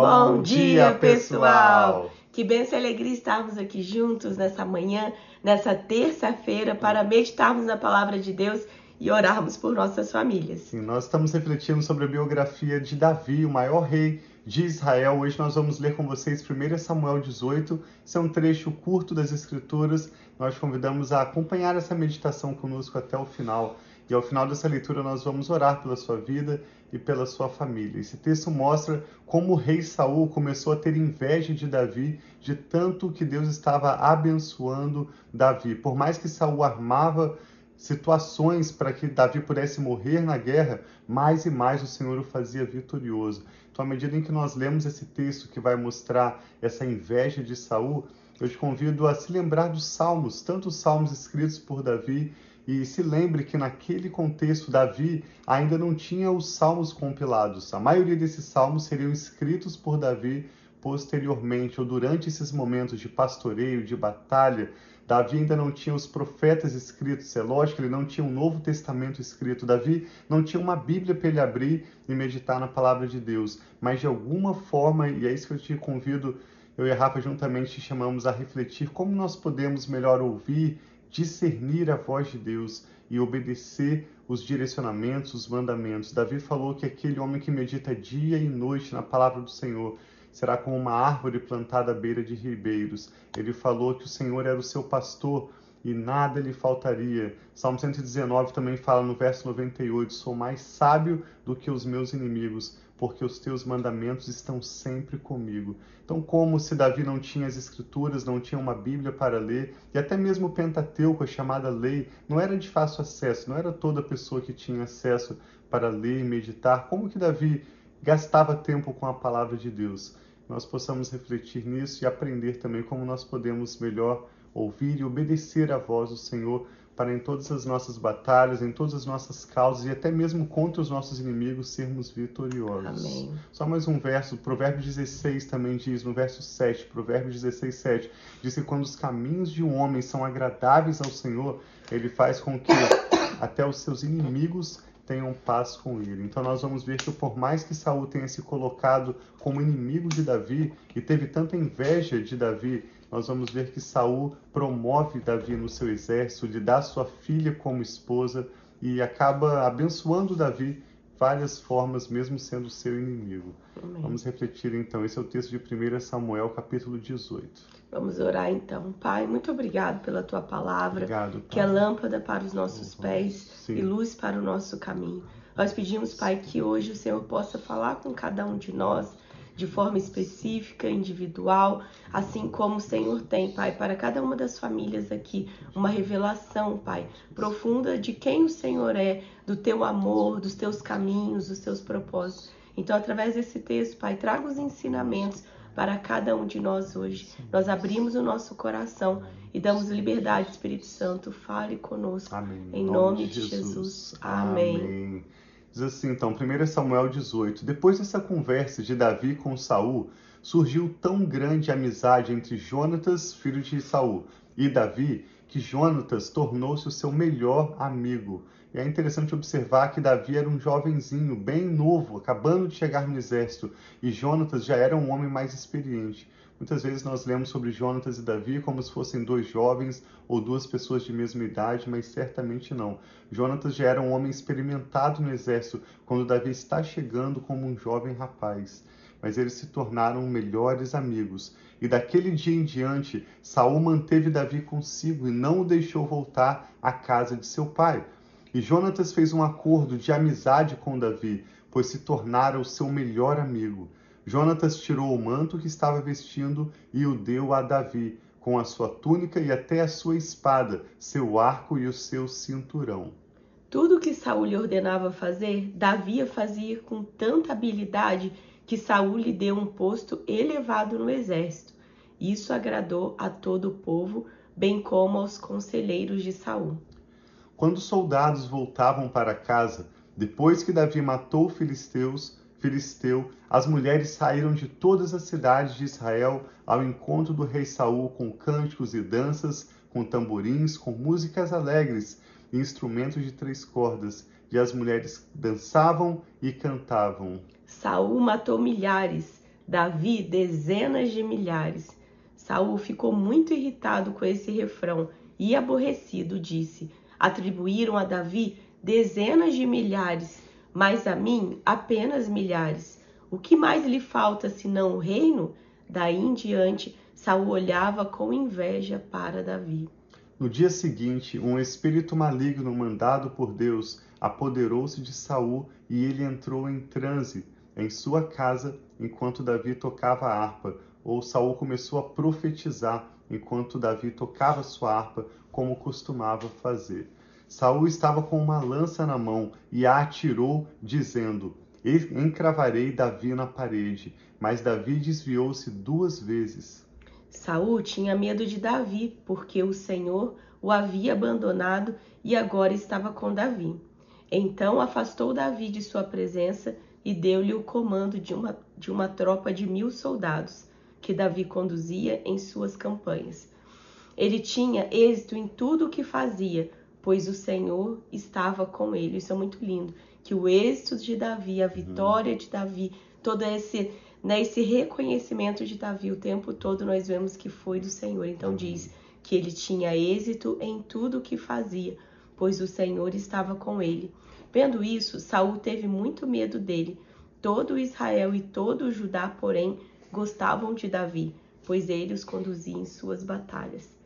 Bom dia, pessoal! Que benção e alegria estarmos aqui juntos nessa manhã, nessa terça-feira, para meditarmos na palavra de Deus e orarmos por nossas famílias. Sim, nós estamos refletindo sobre a biografia de Davi, o maior rei de Israel. Hoje nós vamos ler com vocês 1 Samuel 18. Isso é um trecho curto das Escrituras. Nós convidamos a acompanhar essa meditação conosco até o final. E ao final dessa leitura nós vamos orar pela sua vida e pela sua família. Esse texto mostra como o rei Saul começou a ter inveja de Davi, de tanto que Deus estava abençoando Davi. Por mais que Saul armava situações para que Davi pudesse morrer na guerra, mais e mais o Senhor o fazia vitorioso. Então, à medida em que nós lemos esse texto que vai mostrar essa inveja de Saul, eu te convido a se lembrar dos salmos, tanto os salmos escritos por Davi e se lembre que naquele contexto, Davi ainda não tinha os salmos compilados. A maioria desses salmos seriam escritos por Davi posteriormente ou durante esses momentos de pastoreio, de batalha. Davi ainda não tinha os profetas escritos, é lógico, ele não tinha um Novo Testamento escrito. Davi não tinha uma Bíblia para ele abrir e meditar na palavra de Deus. Mas de alguma forma, e é isso que eu te convido, eu e a Rafa juntamente te chamamos a refletir como nós podemos melhor ouvir discernir a voz de Deus e obedecer os direcionamentos, os mandamentos. Davi falou que aquele homem que medita dia e noite na palavra do Senhor será como uma árvore plantada à beira de ribeiros. Ele falou que o Senhor era o seu pastor e nada lhe faltaria. Salmo 119 também fala no verso 98: Sou mais sábio do que os meus inimigos, porque os teus mandamentos estão sempre comigo. Então, como se Davi não tinha as escrituras, não tinha uma Bíblia para ler, e até mesmo o Pentateuco, a chamada lei, não era de fácil acesso, não era toda pessoa que tinha acesso para ler e meditar. Como que Davi gastava tempo com a palavra de Deus? Nós possamos refletir nisso e aprender também como nós podemos melhor ouvir e obedecer à voz do Senhor para em todas as nossas batalhas, em todas as nossas causas e até mesmo contra os nossos inimigos sermos vitoriosos. Amém. Só mais um verso, Provérbios 16 também diz, no verso 7, Provérbios 16, 7, diz que quando os caminhos de um homem são agradáveis ao Senhor, ele faz com que até os seus inimigos tenham paz com ele. Então nós vamos ver que por mais que Saul tenha se colocado como inimigo de Davi e teve tanta inveja de Davi, nós vamos ver que Saul promove Davi no seu exército, lhe dá sua filha como esposa e acaba abençoando Davi várias formas, mesmo sendo seu inimigo. Amém. Vamos refletir então. Esse é o texto de 1 Samuel, capítulo 18. Vamos orar então. Pai, muito obrigado pela tua palavra, obrigado, que é lâmpada para os nossos uhum. pés Sim. e luz para o nosso caminho. Nós pedimos, Pai, que hoje o Senhor possa falar com cada um de nós de forma específica, individual, assim como o Senhor tem, Pai, para cada uma das famílias aqui, uma revelação, Pai, profunda de quem o Senhor é, do teu amor, dos teus caminhos, dos teus propósitos. Então, através desse texto, Pai, traga os ensinamentos para cada um de nós hoje. Nós abrimos o nosso coração e damos liberdade, Espírito Santo. Fale conosco. Amém. Em nome, de Jesus. Jesus. Amém. Amém. Diz assim, então, 1 Samuel 18. Depois dessa conversa de Davi com Saul, surgiu tão grande amizade entre Jonatas, filho de Saul, e Davi, que Jonatas tornou-se o seu melhor amigo. E é interessante observar que Davi era um jovenzinho, bem novo, acabando de chegar no exército, e Jonatas já era um homem mais experiente. Muitas vezes nós lemos sobre Jonatas e Davi como se fossem dois jovens ou duas pessoas de mesma idade, mas certamente não. Jonatas já era um homem experimentado no exército quando Davi está chegando como um jovem rapaz. Mas eles se tornaram melhores amigos. E daquele dia em diante, Saul manteve Davi consigo e não o deixou voltar à casa de seu pai. E Jonatas fez um acordo de amizade com Davi, pois se tornara o seu melhor amigo. Jonatas tirou o manto que estava vestindo e o deu a Davi, com a sua túnica e até a sua espada, seu arco e o seu cinturão. Tudo que Saul lhe ordenava fazer, Davi fazia com tanta habilidade que Saul lhe deu um posto elevado no exército. Isso agradou a todo o povo, bem como aos conselheiros de Saul. Quando os soldados voltavam para casa, depois que Davi matou os filisteus, filisteu, as mulheres saíram de todas as cidades de Israel ao encontro do rei Saul com cânticos e danças, com tamborins, com músicas alegres e instrumentos de três cordas, e as mulheres dançavam e cantavam. Saul matou milhares, Davi dezenas de milhares. Saul ficou muito irritado com esse refrão e aborrecido disse: Atribuíram a Davi dezenas de milhares, mas a mim apenas milhares. O que mais lhe falta senão o reino? Daí em diante, Saul olhava com inveja para Davi. No dia seguinte, um espírito maligno mandado por Deus apoderou-se de Saul e ele entrou em transe em sua casa enquanto Davi tocava a harpa, ou Saul começou a profetizar enquanto Davi tocava sua harpa, como costumava fazer. Saul estava com uma lança na mão e a atirou, dizendo: Encravarei Davi na parede. Mas Davi desviou-se duas vezes. Saul tinha medo de Davi, porque o Senhor o havia abandonado e agora estava com Davi. Então afastou Davi de sua presença e deu-lhe o comando de uma, de uma tropa de mil soldados que Davi conduzia em suas campanhas. Ele tinha êxito em tudo o que fazia, pois o Senhor estava com ele. Isso é muito lindo. Que o êxito de Davi, a uhum. vitória de Davi, todo esse, né, esse reconhecimento de Davi o tempo todo nós vemos que foi do Senhor. Então diz que ele tinha êxito em tudo o que fazia, pois o Senhor estava com ele. Vendo isso, Saul teve muito medo dele. Todo Israel e todo o Judá, porém, gostavam de Davi, pois ele os conduzia em suas batalhas.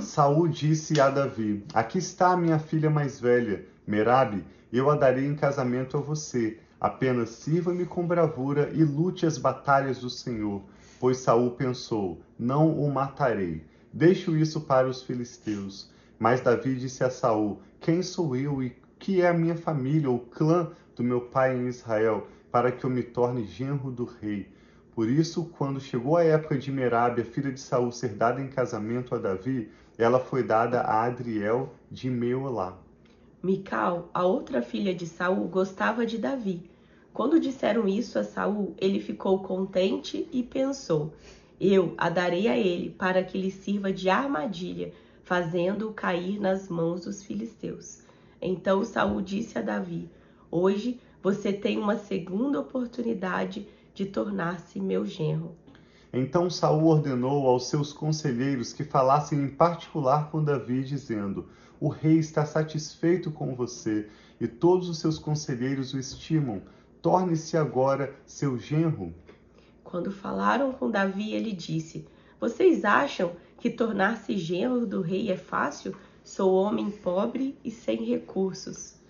Saul disse a Davi: Aqui está a minha filha mais velha, Merabe, eu a darei em casamento a você. Apenas sirva-me com bravura e lute as batalhas do Senhor. Pois Saul pensou: Não o matarei. Deixo isso para os filisteus. Mas Davi disse a Saul: Quem sou eu e que é a minha família, o clã do meu pai em Israel, para que eu me torne genro do rei? Por isso, quando chegou a época de Merabe, a filha de Saul, ser dada em casamento a Davi, ela foi dada a Adriel de Meolá. Mical, a outra filha de Saul, gostava de Davi. Quando disseram isso a Saul, ele ficou contente e pensou: Eu a darei a ele para que lhe sirva de armadilha, fazendo-o cair nas mãos dos filisteus. Então Saul disse a Davi: Hoje você tem uma segunda oportunidade de tornar-se meu genro. Então Saul ordenou aos seus conselheiros que falassem em particular com Davi, dizendo: O rei está satisfeito com você e todos os seus conselheiros o estimam. Torne-se agora seu genro. Quando falaram com Davi, ele disse: Vocês acham que tornar-se genro do rei é fácil? Sou homem pobre e sem recursos.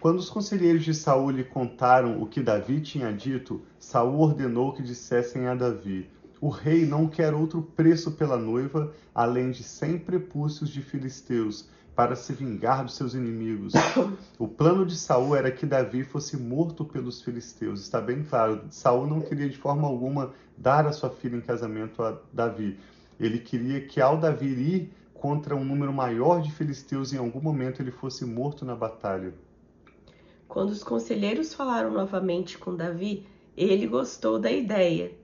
Quando os conselheiros de Saul lhe contaram o que Davi tinha dito, Saul ordenou que dissessem a Davi: O rei não quer outro preço pela noiva, além de cem prepúcios de filisteus, para se vingar dos seus inimigos. O plano de Saul era que Davi fosse morto pelos filisteus. Está bem claro, Saul não queria de forma alguma dar a sua filha em casamento a Davi. Ele queria que ao Davi ir contra um número maior de filisteus, em algum momento ele fosse morto na batalha. Quando os conselheiros falaram novamente com Davi, ele gostou da ideia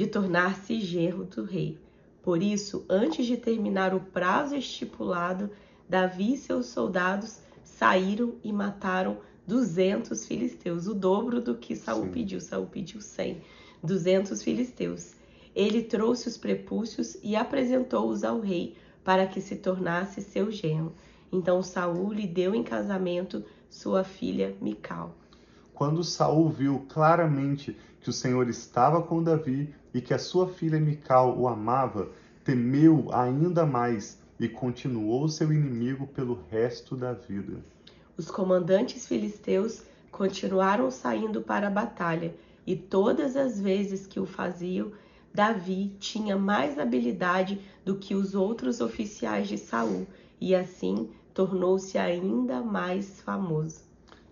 de tornar-se genro do rei. Por isso, antes de terminar o prazo estipulado, Davi e seus soldados saíram e mataram 200 filisteus, o dobro do que Saul Sim. pediu. Saul pediu 100, 200 filisteus. Ele trouxe os prepúcios e apresentou-os ao rei para que se tornasse seu genro. Então Saul lhe deu em casamento sua filha Mical. Quando Saul viu claramente que o Senhor estava com Davi e que a sua filha Mical o amava, temeu ainda mais e continuou seu inimigo pelo resto da vida. Os comandantes filisteus continuaram saindo para a batalha, e todas as vezes que o faziam, Davi tinha mais habilidade do que os outros oficiais de Saul e assim tornou-se ainda mais famoso.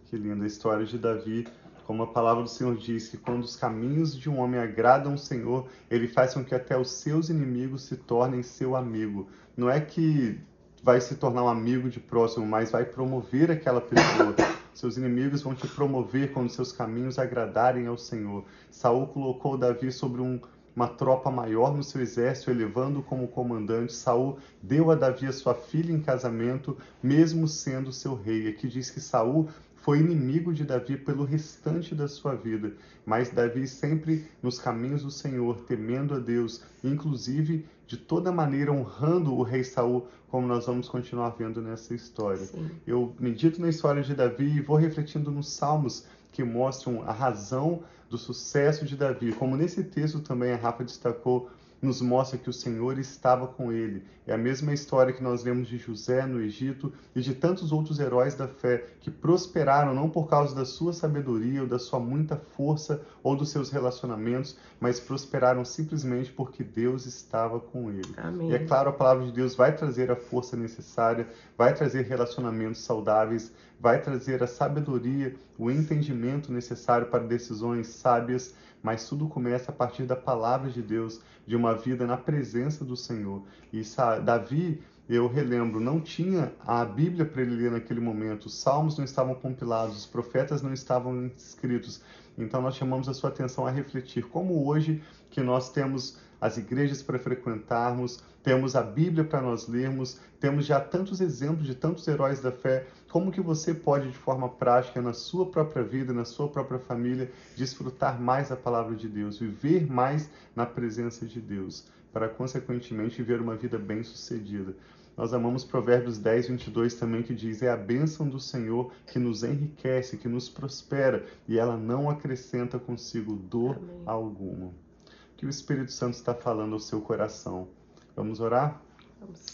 Que linda a história de Davi. Como a palavra do Senhor diz que quando os caminhos de um homem agradam o Senhor, ele faz com que até os seus inimigos se tornem seu amigo. Não é que vai se tornar um amigo de próximo, mas vai promover aquela pessoa. Seus inimigos vão te promover quando seus caminhos agradarem ao Senhor. Saul colocou Davi sobre um uma tropa maior no seu exército, elevando como comandante. Saul deu a Davi a sua filha em casamento, mesmo sendo seu rei. Aqui diz que Saul foi inimigo de Davi pelo restante da sua vida, mas Davi sempre nos caminhos do Senhor, temendo a Deus, inclusive de toda maneira honrando o rei Saul, como nós vamos continuar vendo nessa história. Sim. Eu medito na história de Davi e vou refletindo nos salmos que mostram a razão do sucesso de Davi, como nesse texto também a Rafa destacou nos mostra que o Senhor estava com ele. É a mesma história que nós vemos de José no Egito e de tantos outros heróis da fé que prosperaram não por causa da sua sabedoria ou da sua muita força ou dos seus relacionamentos, mas prosperaram simplesmente porque Deus estava com ele. Amém. E é claro, a palavra de Deus vai trazer a força necessária, vai trazer relacionamentos saudáveis, vai trazer a sabedoria, o entendimento necessário para decisões sábias mas tudo começa a partir da palavra de Deus, de uma vida na presença do Senhor. E Davi, eu relembro, não tinha a Bíblia para ele ler naquele momento, os salmos não estavam compilados, os profetas não estavam escritos. Então nós chamamos a sua atenção a refletir como hoje que nós temos as igrejas para frequentarmos, temos a Bíblia para nós lermos, temos já tantos exemplos de tantos heróis da fé, como que você pode de forma prática na sua própria vida, na sua própria família, desfrutar mais da palavra de Deus, viver mais na presença de Deus, para consequentemente viver uma vida bem-sucedida. Nós amamos Provérbios 10, 22 também, que diz: É a bênção do Senhor que nos enriquece, que nos prospera, e ela não acrescenta consigo dor Amém. alguma que o Espírito Santo está falando ao seu coração. Vamos orar?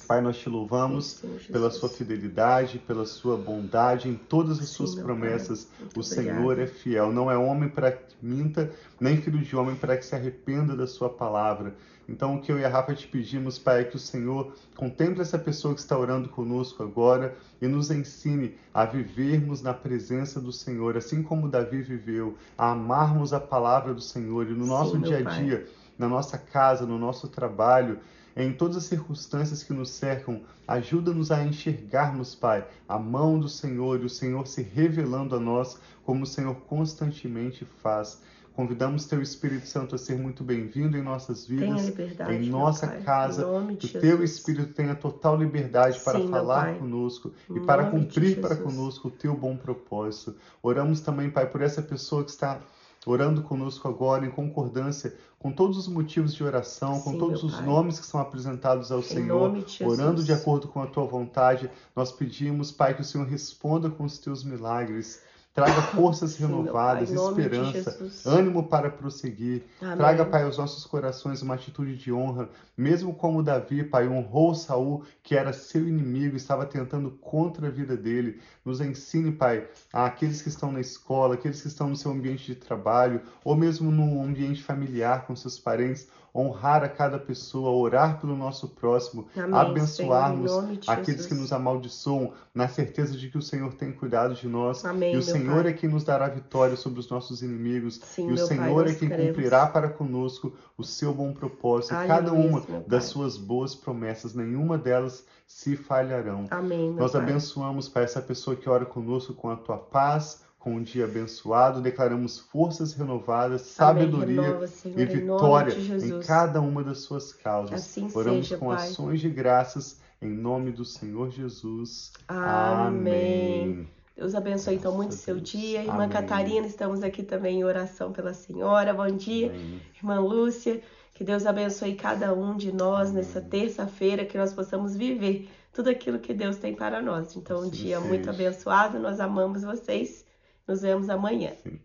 Pai, nós te louvamos Sim, pela sua fidelidade, pela sua bondade em todas as Sim, suas promessas. O Senhor é fiel, não é homem para que minta, nem filho de homem para que se arrependa da sua palavra. Então, o que eu e a Rafa te pedimos, Pai, é que o Senhor contemple essa pessoa que está orando conosco agora e nos ensine a vivermos na presença do Senhor, assim como Davi viveu, a amarmos a palavra do Senhor. E no nosso Sim, dia a dia, na nossa casa, no nosso trabalho, em todas as circunstâncias que nos cercam, ajuda-nos a enxergarmos, Pai, a mão do Senhor e o Senhor se revelando a nós como o Senhor constantemente faz. Convidamos Teu Espírito Santo a ser muito bem-vindo em nossas vidas, em nossa casa. que o Teu Espírito tenha total liberdade para Sim, falar conosco e para cumprir para conosco o Teu bom propósito. Oramos também, Pai, por essa pessoa que está orando conosco agora em concordância com todos os motivos de oração, com Sim, todos os nomes que são apresentados ao em Senhor, de orando de acordo com a tua vontade. Nós pedimos, Pai, que o Senhor responda com os teus milagres. Traga forças renovadas, Sim, esperança, ânimo para prosseguir. Amém. Traga, Pai, aos nossos corações uma atitude de honra, mesmo como Davi, Pai, honrou Saul, que era seu inimigo, estava tentando contra a vida dele. Nos ensine, Pai, aqueles que estão na escola, aqueles que estão no seu ambiente de trabalho, ou mesmo no ambiente familiar com seus parentes, honrar a cada pessoa, orar pelo nosso próximo, Amém, abençoarmos Senhor, aqueles que nos amaldiçoam, na certeza de que o Senhor tem cuidado de nós. Amém, e o Senhor Pai. é quem nos dará vitória sobre os nossos inimigos. Sim, e o Senhor Pai, é quem queremos. cumprirá para conosco o seu bom propósito. Aleluia, cada uma das suas boas promessas, nenhuma delas se falharão. Amém, Nós abençoamos, Pai, essa pessoa que ora conosco com a tua paz, com um dia abençoado, declaramos forças renovadas, Amém. sabedoria Renova, Senhor, e vitória em, em, cada uma das suas causas. Assim Oramos seja, com Pai. ações de graças em nome do Senhor Jesus. Amém. Amém. Deus abençoe então muito o seu dia. Irmã Amém. Catarina, estamos aqui também em oração pela senhora. Bom dia, Amém. irmã Lúcia. Que Deus abençoe cada um de nós nessa terça-feira, que nós possamos viver tudo aquilo que Deus tem para nós. Então, um dia seja. muito abençoado. Nós amamos vocês. Nos vemos amanhã.